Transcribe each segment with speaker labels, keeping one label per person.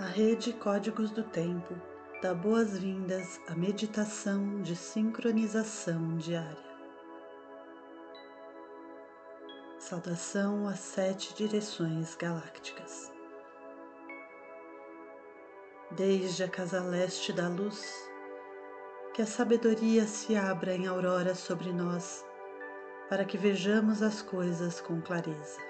Speaker 1: A rede Códigos do Tempo dá boas-vindas à meditação de sincronização diária. Saudação às sete direções galácticas. Desde a casa leste da luz, que a sabedoria se abra em aurora sobre nós, para que vejamos as coisas com clareza.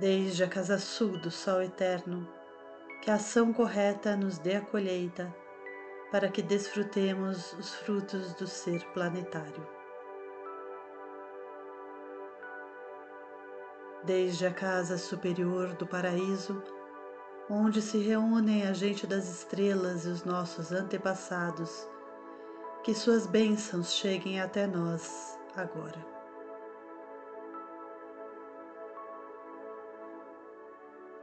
Speaker 1: Desde a casa sul do Sol Eterno, que a ação correta nos dê a colheita, para que desfrutemos os frutos do ser planetário. Desde a casa superior do paraíso, onde se reúnem a gente das estrelas e os nossos antepassados, que suas bênçãos cheguem até nós agora.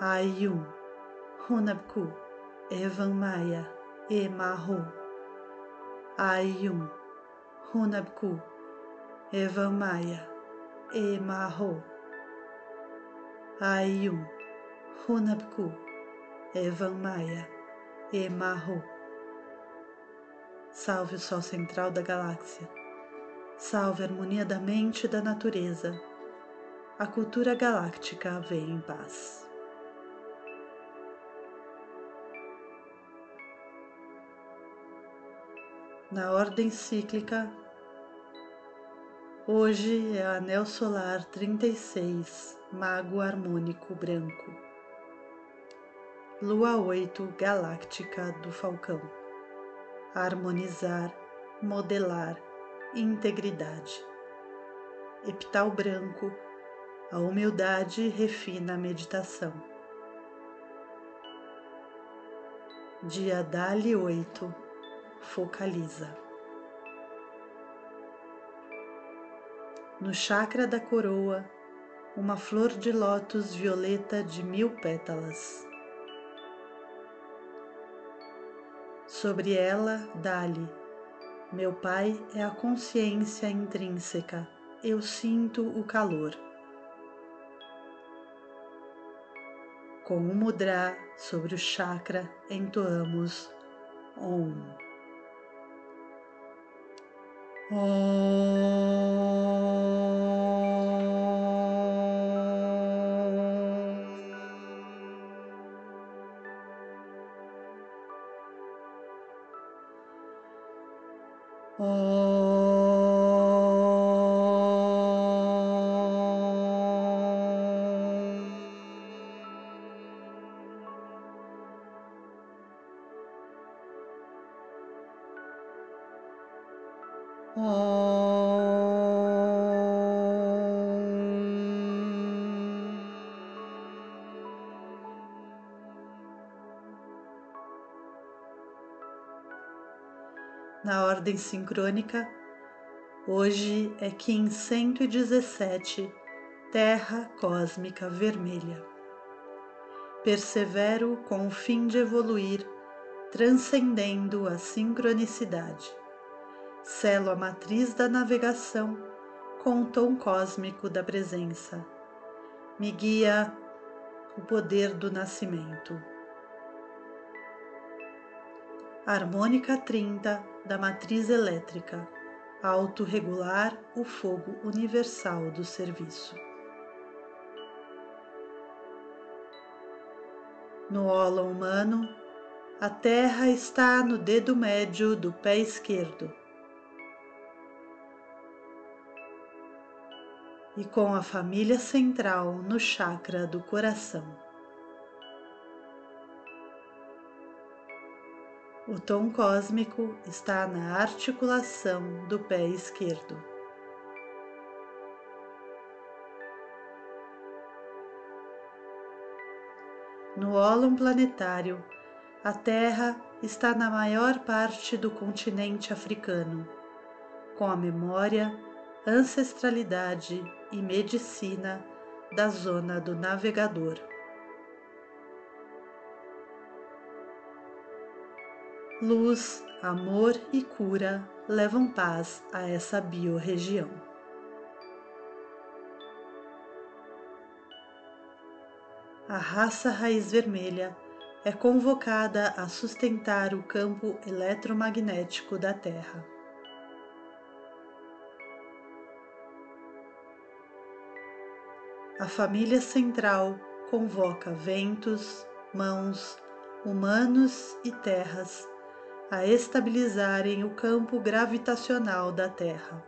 Speaker 1: Ayum, Hunabku, Evan Maya, Emahu. Ayum, Hunabku, Evan Maya, Emahu. Ayum, Hunabku, Evan Maya, Emahu. Salve o Sol central da galáxia. Salve a harmonia da mente e da natureza. A cultura galáctica vem em paz. Na ordem cíclica. Hoje é Anel Solar 36, Mago Harmônico Branco. Lua 8 Galáctica do Falcão. Harmonizar, modelar, integridade. Epital branco, a humildade refina a meditação. Dia Dali 8 focaliza. No chakra da coroa, uma flor de lótus violeta de mil pétalas. Sobre ela, dá-lhe: Meu Pai é a consciência intrínseca, eu sinto o calor. Com o mudra sobre o chakra, entoamos Om. Na ordem sincrônica, hoje é Kim 117, Terra Cósmica Vermelha. Persevero com o fim de evoluir, transcendendo a sincronicidade selo a matriz da navegação com o tom cósmico da presença. Me guia o poder do nascimento. Harmônica 30 da matriz elétrica, autorregular o fogo universal do serviço. No holo humano, a Terra está no dedo médio do pé esquerdo. E com a família central no chakra do coração. O tom cósmico está na articulação do pé esquerdo. No ólon planetário, a Terra está na maior parte do continente africano, com a memória, ancestralidade e medicina da zona do navegador. Luz, amor e cura levam paz a essa biorregião. A raça raiz vermelha é convocada a sustentar o campo eletromagnético da Terra. A família central convoca ventos, mãos, humanos e terras a estabilizarem o campo gravitacional da Terra.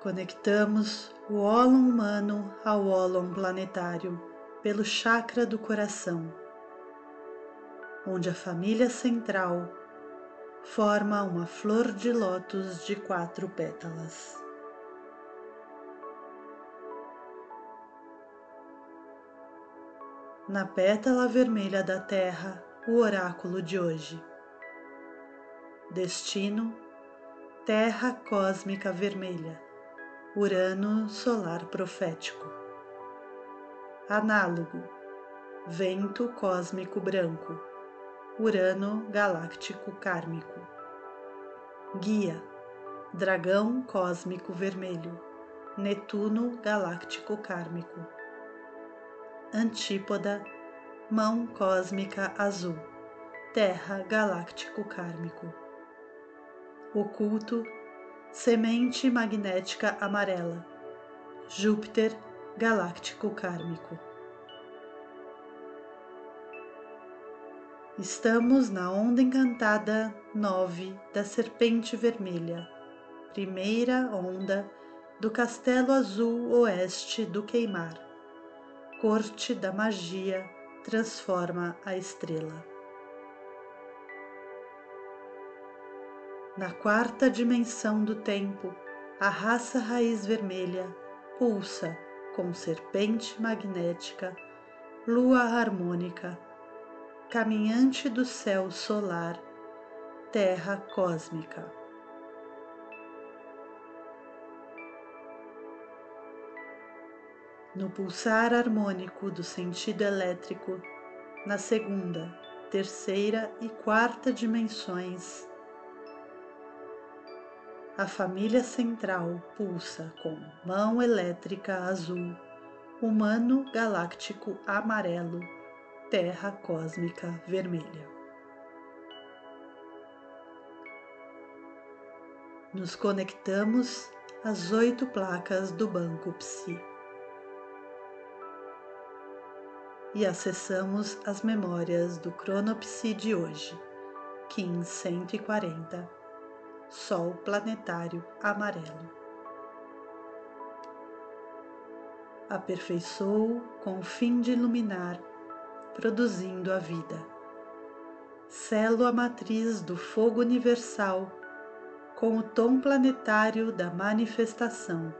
Speaker 1: Conectamos o ólon humano ao ólon planetário pelo chakra do coração, onde a família central forma uma flor de lótus de quatro pétalas. Na pétala vermelha da Terra, o oráculo de hoje. Destino, Terra cósmica vermelha Urano solar profético. Análogo: Vento cósmico branco. Urano galáctico kármico. Guia: Dragão cósmico vermelho. Netuno galáctico kármico. Antípoda: Mão cósmica azul. Terra galáctico kármico. Oculto: Semente magnética amarela. Júpiter galáctico kármico. Estamos na onda encantada 9 da Serpente Vermelha, primeira onda do Castelo Azul Oeste do Queimar. Corte da magia transforma a estrela. Na quarta dimensão do tempo, a raça raiz vermelha pulsa com serpente magnética, lua harmônica, caminhante do céu solar, terra cósmica. No pulsar harmônico do sentido elétrico, na segunda, terceira e quarta dimensões, a família central pulsa com mão elétrica azul, humano galáctico amarelo, terra cósmica vermelha. Nos conectamos às oito placas do Banco Psi e acessamos as memórias do Cronopsi de hoje, Kim 140 Sol planetário amarelo. Aperfeiçoou com o fim de iluminar, produzindo a vida. Selo a matriz do fogo universal com o tom planetário da manifestação.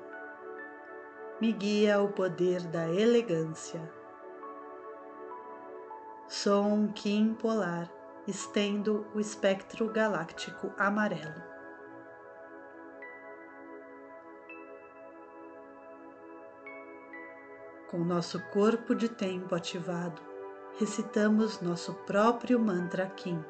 Speaker 1: Me guia o poder da elegância. Sou um Kim polar, estendo o espectro galáctico amarelo. Com nosso corpo de tempo ativado, recitamos nosso próprio mantra Kim.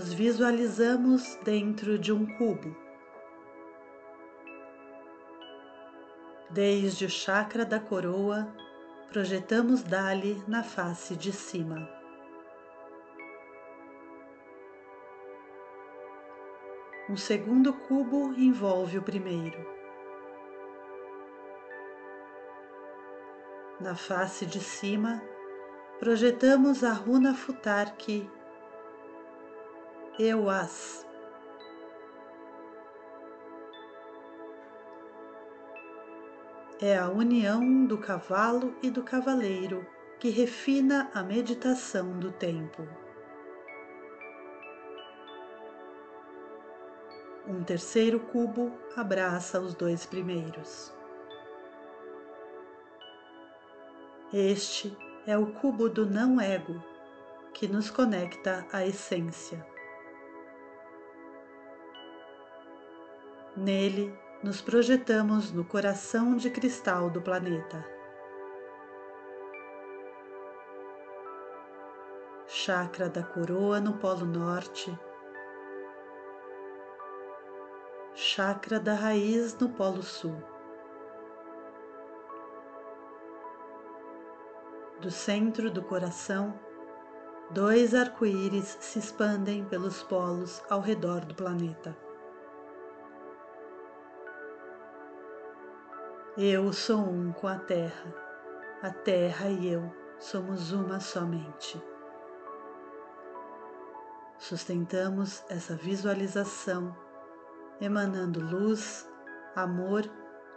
Speaker 1: Nos visualizamos dentro de um cubo. Desde o chakra da coroa, projetamos dali na face de cima. Um segundo cubo envolve o primeiro. Na face de cima, projetamos a runa Futarki Euas. É a união do cavalo e do cavaleiro que refina a meditação do tempo. Um terceiro cubo abraça os dois primeiros. Este é o cubo do não-ego que nos conecta à essência. Nele, nos projetamos no coração de cristal do planeta. Chakra da coroa no Polo Norte, chakra da raiz no Polo Sul. Do centro do coração, dois arco-íris se expandem pelos polos ao redor do planeta. Eu sou um com a Terra, a Terra e eu somos uma somente. Sustentamos essa visualização, emanando luz, amor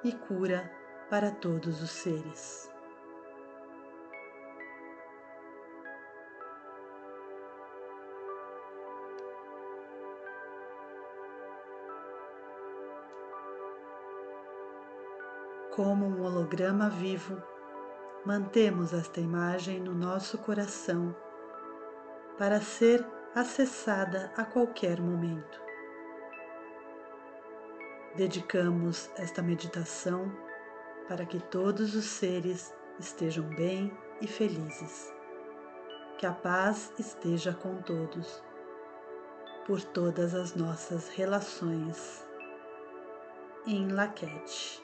Speaker 1: e cura para todos os seres. Como um holograma vivo, mantemos esta imagem no nosso coração para ser acessada a qualquer momento. Dedicamos esta meditação para que todos os seres estejam bem e felizes. Que a paz esteja com todos, por todas as nossas relações. Em Laquete.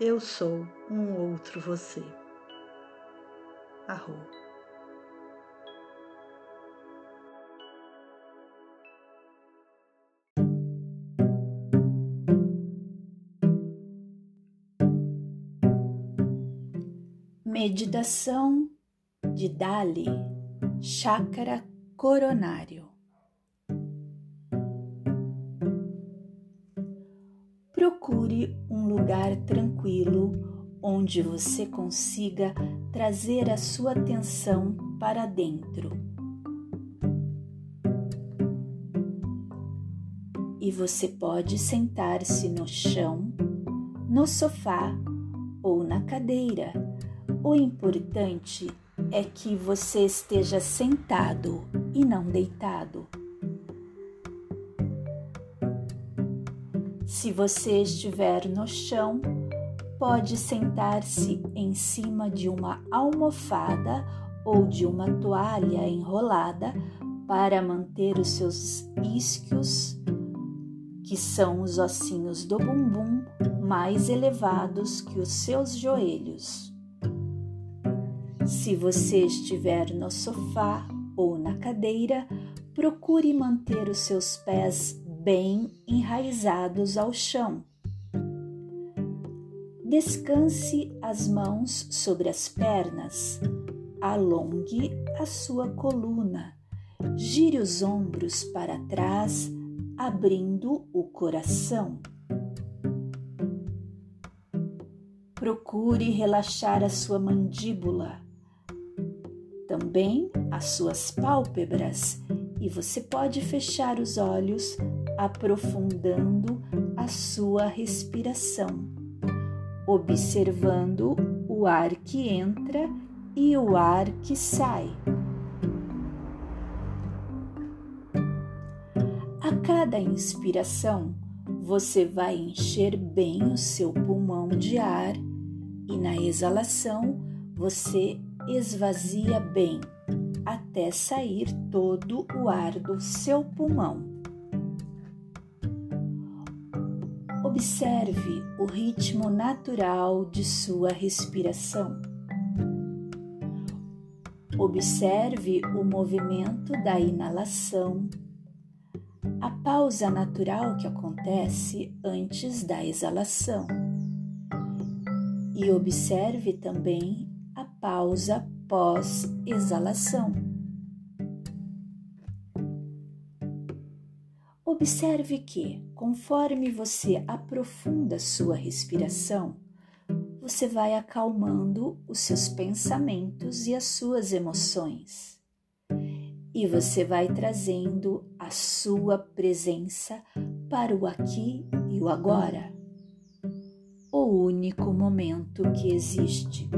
Speaker 1: Eu sou um outro você. Arro.
Speaker 2: Meditação de Dali, Chácara Coronário. Um lugar tranquilo onde você consiga trazer a sua atenção para dentro. E você pode sentar-se no chão, no sofá ou na cadeira. O importante é que você esteja sentado e não deitado. Se você estiver no chão, pode sentar-se em cima de uma almofada ou de uma toalha enrolada para manter os seus isquios, que são os ossinhos do bumbum, mais elevados que os seus joelhos. Se você estiver no sofá ou na cadeira, procure manter os seus pés bem enraizados ao chão. Descanse as mãos sobre as pernas, alongue a sua coluna, gire os ombros para trás, abrindo o coração. Procure relaxar a sua mandíbula, também as suas pálpebras, e você pode fechar os olhos aprofundando a sua respiração, observando o ar que entra e o ar que sai. A cada inspiração, você vai encher bem o seu pulmão de ar e na exalação você esvazia bem, até sair todo o ar do seu pulmão. Observe o ritmo natural de sua respiração. Observe o movimento da inalação, a pausa natural que acontece antes da exalação. E observe também a pausa pós-exalação. Observe que, conforme você aprofunda sua respiração, você vai acalmando os seus pensamentos e as suas emoções. E você vai trazendo a sua presença para o aqui e o agora, o único momento que existe.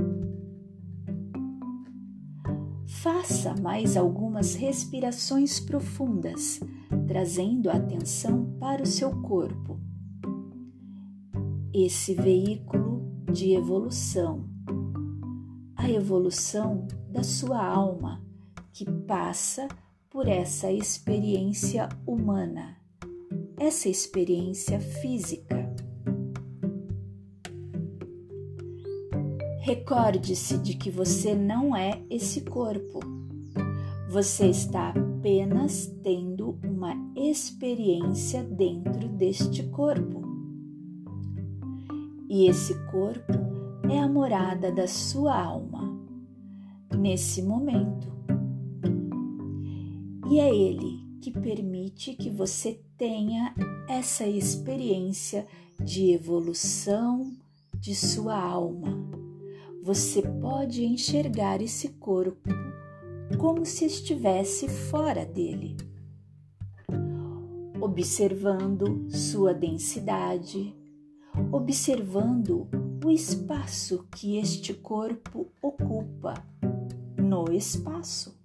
Speaker 2: Faça mais algumas respirações profundas, trazendo a atenção para o seu corpo. Esse veículo de evolução, a evolução da sua alma, que passa por essa experiência humana, essa experiência física Recorde-se de que você não é esse corpo. Você está apenas tendo uma experiência dentro deste corpo. E esse corpo é a morada da sua alma, nesse momento. E é ele que permite que você tenha essa experiência de evolução de sua alma você pode enxergar esse corpo como se estivesse fora dele, observando sua densidade, observando o espaço que este corpo ocupa no espaço.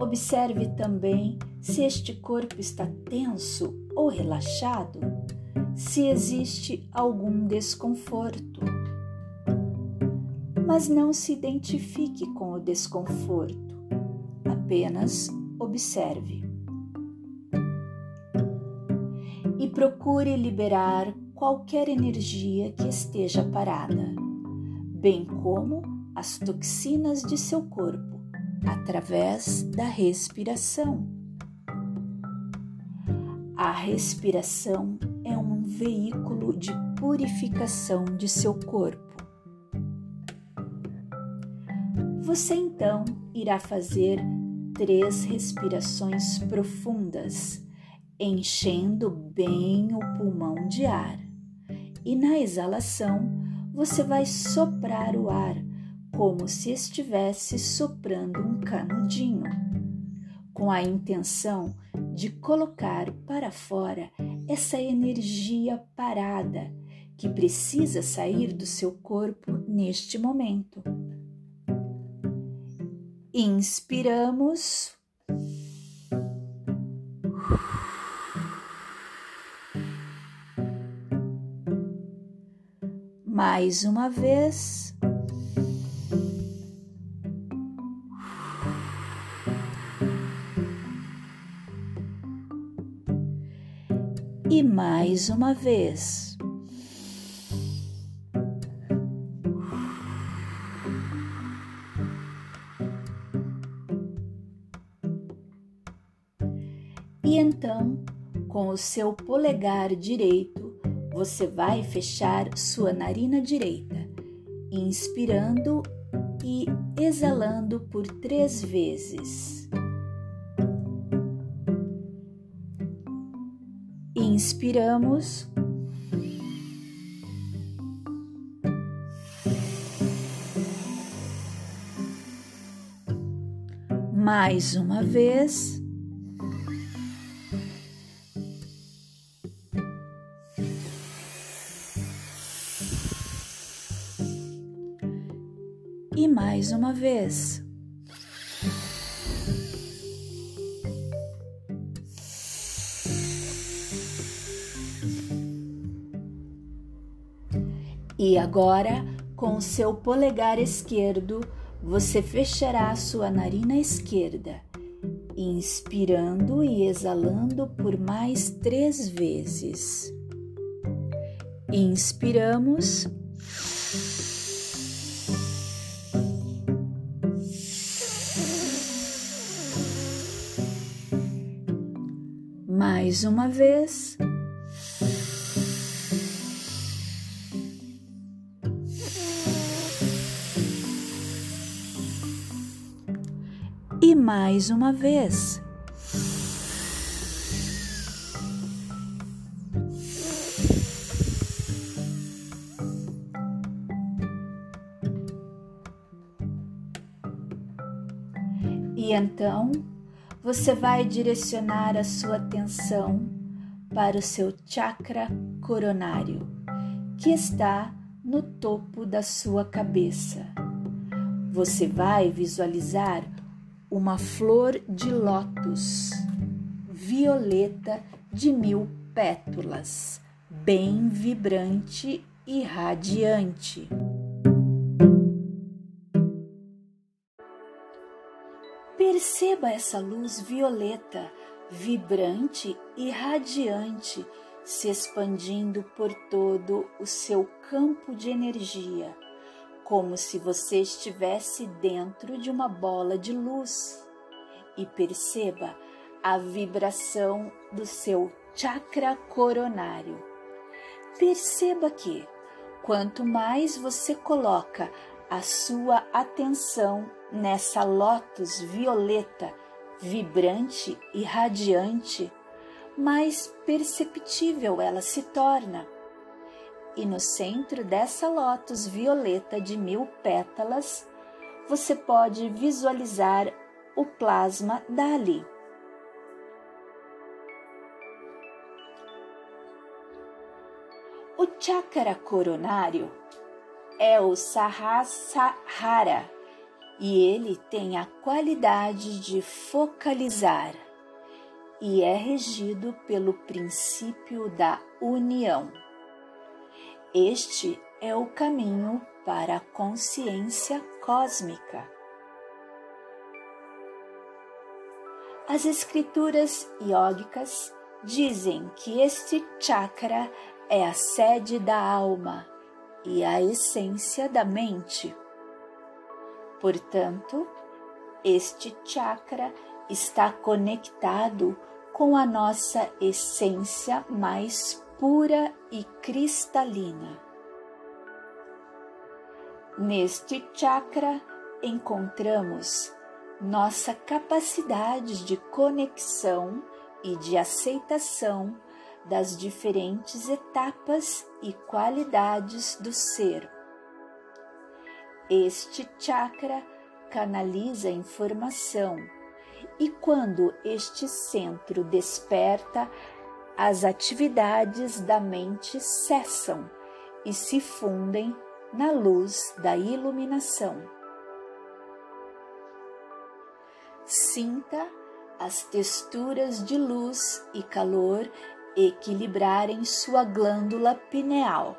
Speaker 2: Observe também se este corpo está tenso ou relaxado, se existe algum desconforto mas não se identifique com o desconforto, apenas observe. E procure liberar qualquer energia que esteja parada, bem como as toxinas de seu corpo, através da respiração. A respiração é um veículo de purificação de seu corpo Você então irá fazer três respirações profundas, enchendo bem o pulmão de ar. E na exalação, você vai soprar o ar como se estivesse soprando um canudinho, com a intenção de colocar para fora essa energia parada que precisa sair do seu corpo neste momento inspiramos. Mais uma vez. E mais uma vez. E então, com o seu polegar direito, você vai fechar sua narina direita, inspirando e exalando por três vezes. Inspiramos. Mais uma vez. Mais uma vez. E agora, com seu polegar esquerdo, você fechará sua narina esquerda, inspirando e exalando por mais três vezes. Inspiramos. Mais uma vez. E mais uma vez. E então você vai direcionar a sua atenção para o seu chakra coronário, que está no topo da sua cabeça. Você vai visualizar uma flor de lótus violeta de mil pétalas, bem vibrante e radiante. Perceba essa luz violeta, vibrante e radiante, se expandindo por todo o seu campo de energia, como se você estivesse dentro de uma bola de luz. E perceba a vibração do seu chakra coronário. Perceba que, quanto mais você coloca a sua atenção nessa lótus violeta, vibrante e radiante, mais perceptível ela se torna. E no centro dessa lótus violeta de mil pétalas, você pode visualizar o plasma Dali. O chakra coronário é o Sahasrara e ele tem a qualidade de focalizar e é regido pelo princípio da união. Este é o caminho para a consciência cósmica. As escrituras yógicas dizem que este chakra é a sede da alma e a essência da mente. Portanto, este chakra está conectado com a nossa essência mais pura e cristalina. Neste chakra encontramos nossa capacidade de conexão e de aceitação das diferentes etapas e qualidades do ser. Este chakra canaliza a informação e quando este centro desperta, as atividades da mente cessam e se fundem na luz da iluminação. Sinta as texturas de luz e calor equilibrarem sua glândula pineal,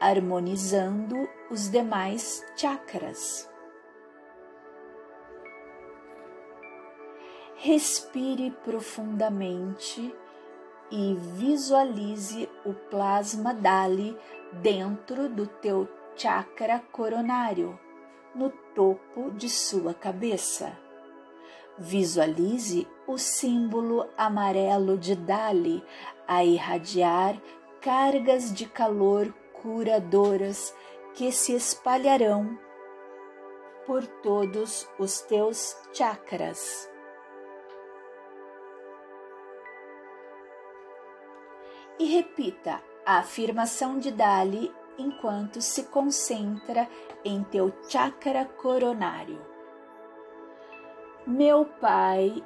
Speaker 2: harmonizando os demais chakras. Respire profundamente e visualize o plasma Dali dentro do teu chakra coronário, no topo de sua cabeça. Visualize o símbolo amarelo de Dali a irradiar cargas de calor curadoras que se espalharão por todos os teus chakras. E repita a afirmação de Dali enquanto se concentra em teu chakra coronário. Meu Pai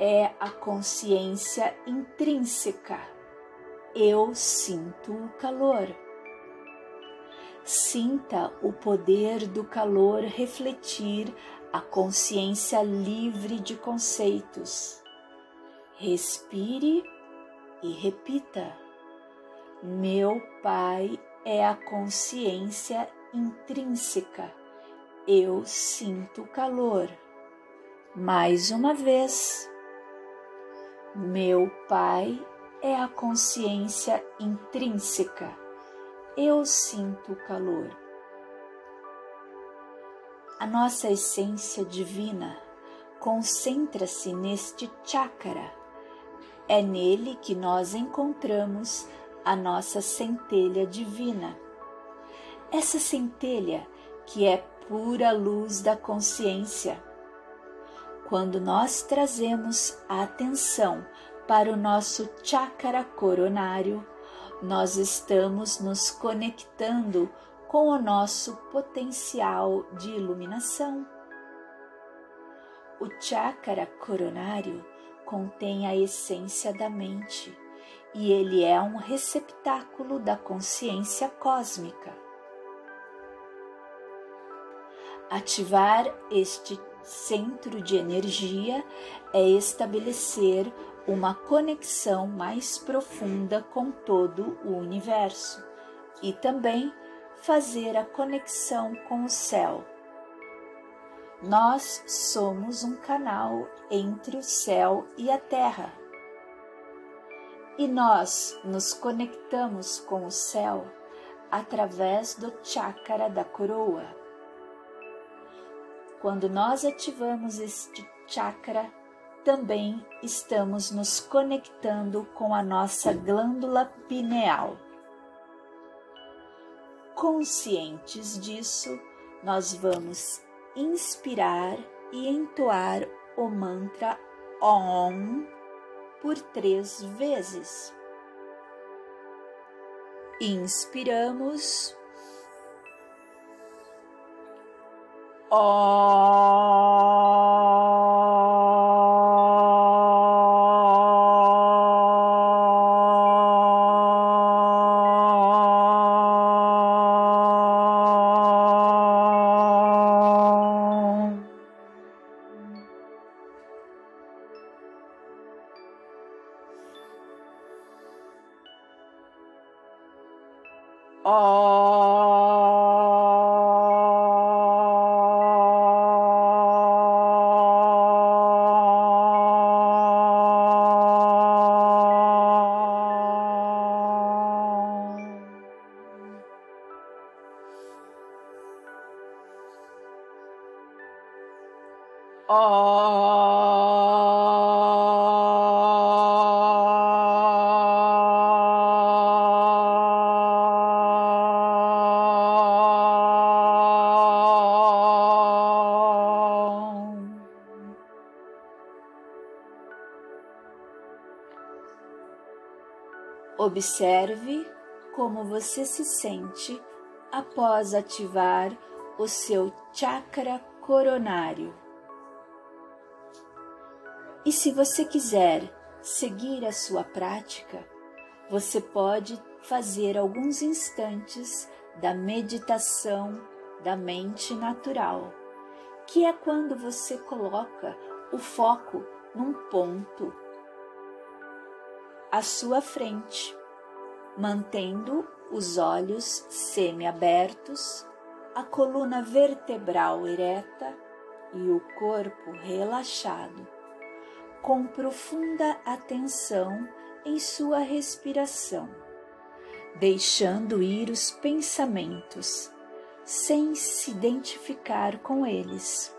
Speaker 2: é a consciência intrínseca. Eu sinto o calor. Sinta o poder do calor refletir a consciência livre de conceitos. Respire e repita. Meu Pai é a consciência intrínseca. eu sinto calor. Mais uma vez, meu Pai é a consciência intrínseca. Eu sinto calor. A nossa essência divina concentra-se neste chakra. É nele que nós encontramos a nossa centelha divina. Essa centelha que é pura luz da consciência. Quando nós trazemos a atenção para o nosso chakra coronário, nós estamos nos conectando com o nosso potencial de iluminação. O chakra coronário contém a essência da mente e ele é um receptáculo da consciência cósmica. Ativar este centro de energia é estabelecer uma conexão mais profunda com todo o universo e também fazer a conexão com o céu. Nós somos um canal entre o céu e a terra. E nós nos conectamos com o céu através do chakra da coroa quando nós ativamos este chakra, também estamos nos conectando com a nossa glândula pineal. Conscientes disso, nós vamos inspirar e entoar o mantra OM por três vezes. Inspiramos. Oh. Observe como você se sente após ativar o seu chakra coronário. E se você quiser seguir a sua prática, você pode fazer alguns instantes da meditação da mente natural, que é quando você coloca o foco num ponto à sua frente, mantendo os olhos semiabertos, a coluna vertebral ereta e o corpo relaxado, com profunda atenção em sua respiração, deixando ir os pensamentos, sem se identificar com eles.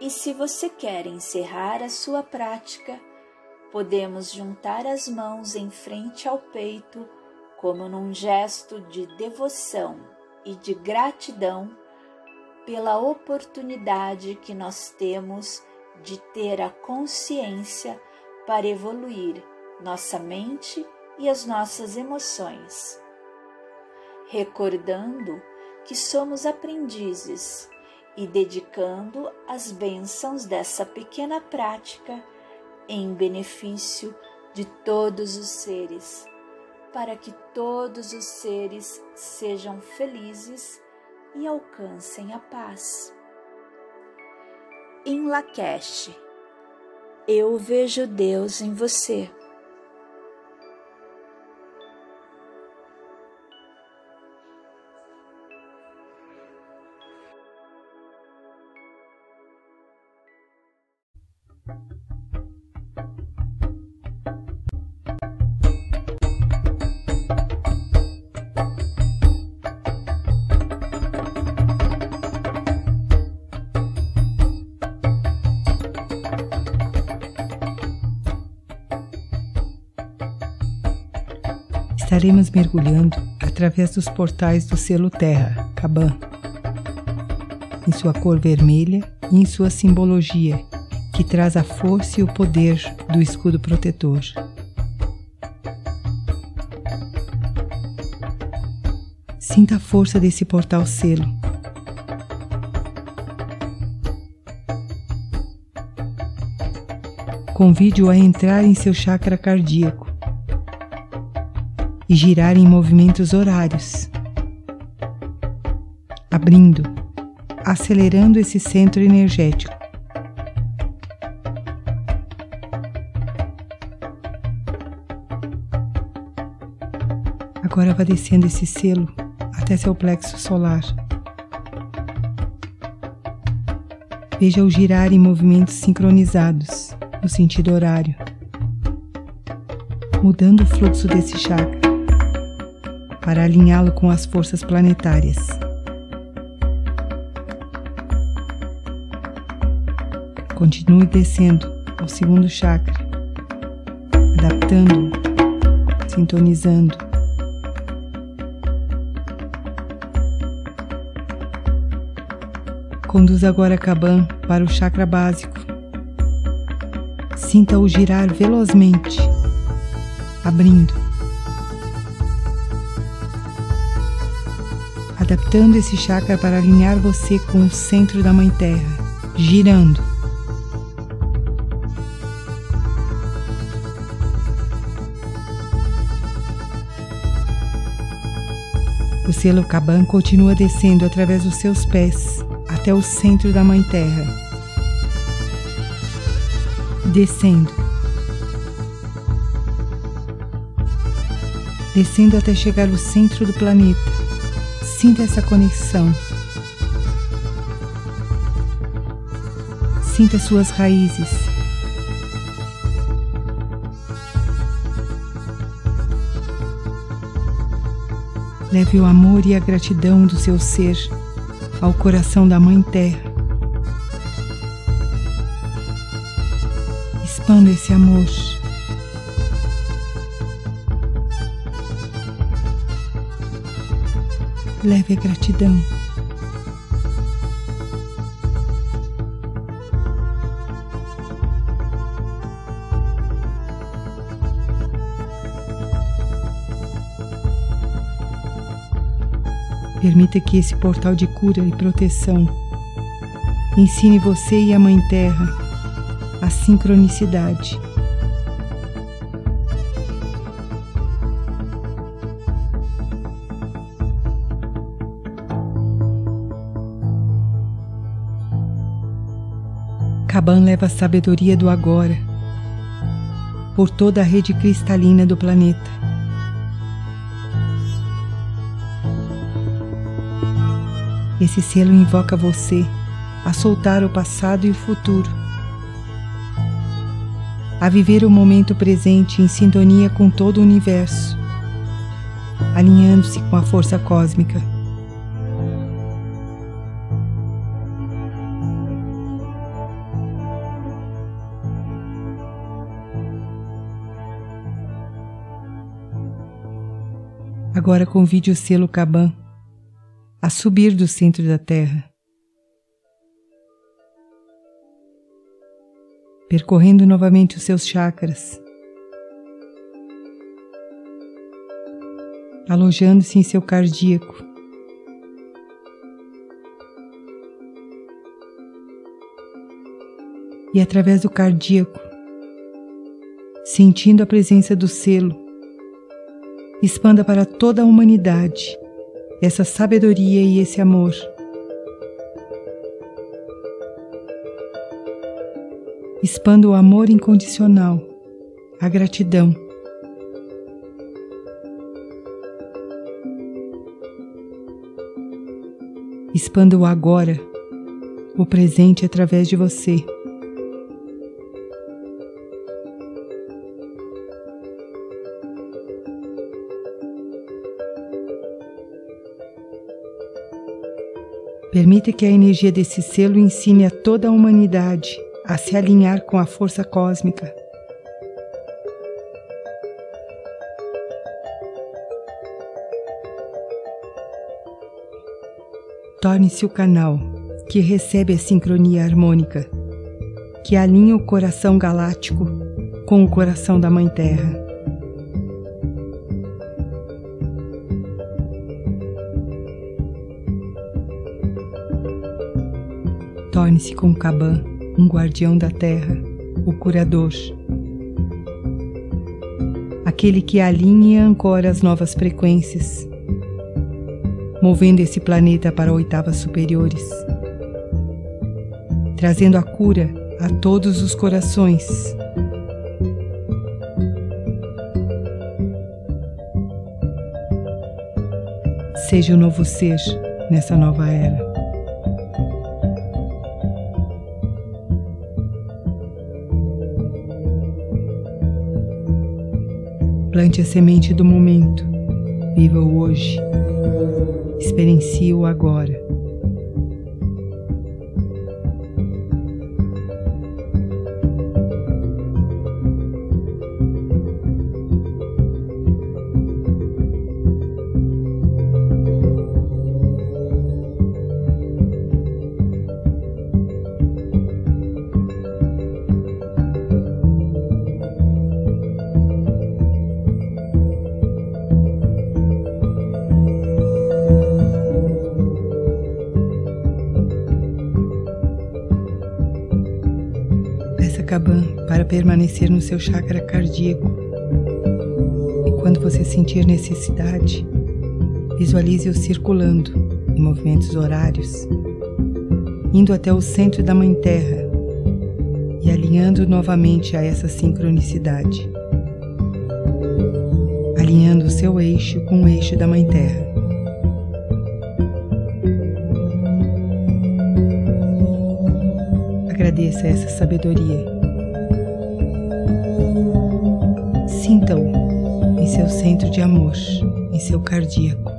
Speaker 2: E se você quer encerrar a sua prática, podemos juntar as mãos em frente ao peito, como num gesto de devoção e de gratidão pela oportunidade que nós temos de ter a consciência para evoluir nossa mente e as nossas emoções. Recordando que somos aprendizes e dedicando as bênçãos dessa pequena prática em benefício de todos os seres, para que todos os seres sejam felizes e alcancem a paz. Em Lakesh, eu vejo Deus em você.
Speaker 3: Estaremos mergulhando através dos portais do selo Terra, Caban, em sua cor vermelha e em sua simbologia, que traz a força e o poder do escudo protetor. Sinta a força desse portal selo. Convide-o a entrar em seu chakra cardíaco e girar em movimentos horários, abrindo, acelerando esse centro energético. Agora vá descendo esse selo até seu plexo solar. Veja-o girar em movimentos sincronizados no sentido horário, mudando o fluxo desse chakra para alinhá-lo com as forças planetárias. Continue descendo ao segundo chakra, adaptando, sintonizando. Conduz agora a Kaban para o chakra básico. Sinta-o girar velozmente, abrindo adaptando esse chakra para alinhar você com o centro da Mãe Terra, girando. O selo Kaban continua descendo através dos seus pés até o centro da Mãe Terra. Descendo. Descendo até chegar ao centro do planeta Sinta essa conexão. Sinta suas raízes. Leve o amor e a gratidão do seu ser ao coração da Mãe Terra. Expanda esse amor. Leve a gratidão. Permita que esse portal de cura e proteção ensine você e a Mãe Terra a sincronicidade Caban leva a sabedoria do agora por toda a rede cristalina do planeta. Esse selo invoca você a soltar o passado e o futuro, a viver o momento presente em sintonia com todo o universo, alinhando-se com a força cósmica. Agora convide o selo Caban a subir do centro da Terra, percorrendo novamente os seus chakras, alojando-se em seu cardíaco. E através do cardíaco, sentindo a presença do selo, expanda para toda a humanidade essa sabedoria e esse amor. Expanda o amor incondicional, a gratidão. Expanda o agora, o presente através de você. Permita que a energia desse selo ensine a toda a humanidade a se alinhar com a força cósmica. Torne-se o canal que recebe a sincronia harmônica, que alinha o coração galáctico com o coração da Mãe Terra. Torne-se com Caban um guardião da terra, o curador. Aquele que alinha e ancora as novas frequências, movendo esse planeta para oitavas superiores, trazendo a cura a todos os corações. Seja o novo ser nessa nova era. Plante a semente do momento. Viva o hoje. Experiencie o agora. Seu chakra cardíaco. E quando você sentir necessidade, visualize-o circulando em movimentos horários, indo até o centro da Mãe Terra e alinhando novamente a essa sincronicidade. Alinhando o seu eixo com o eixo da Mãe Terra. Agradeça essa sabedoria Sinta-o em seu centro de amor, em seu cardíaco.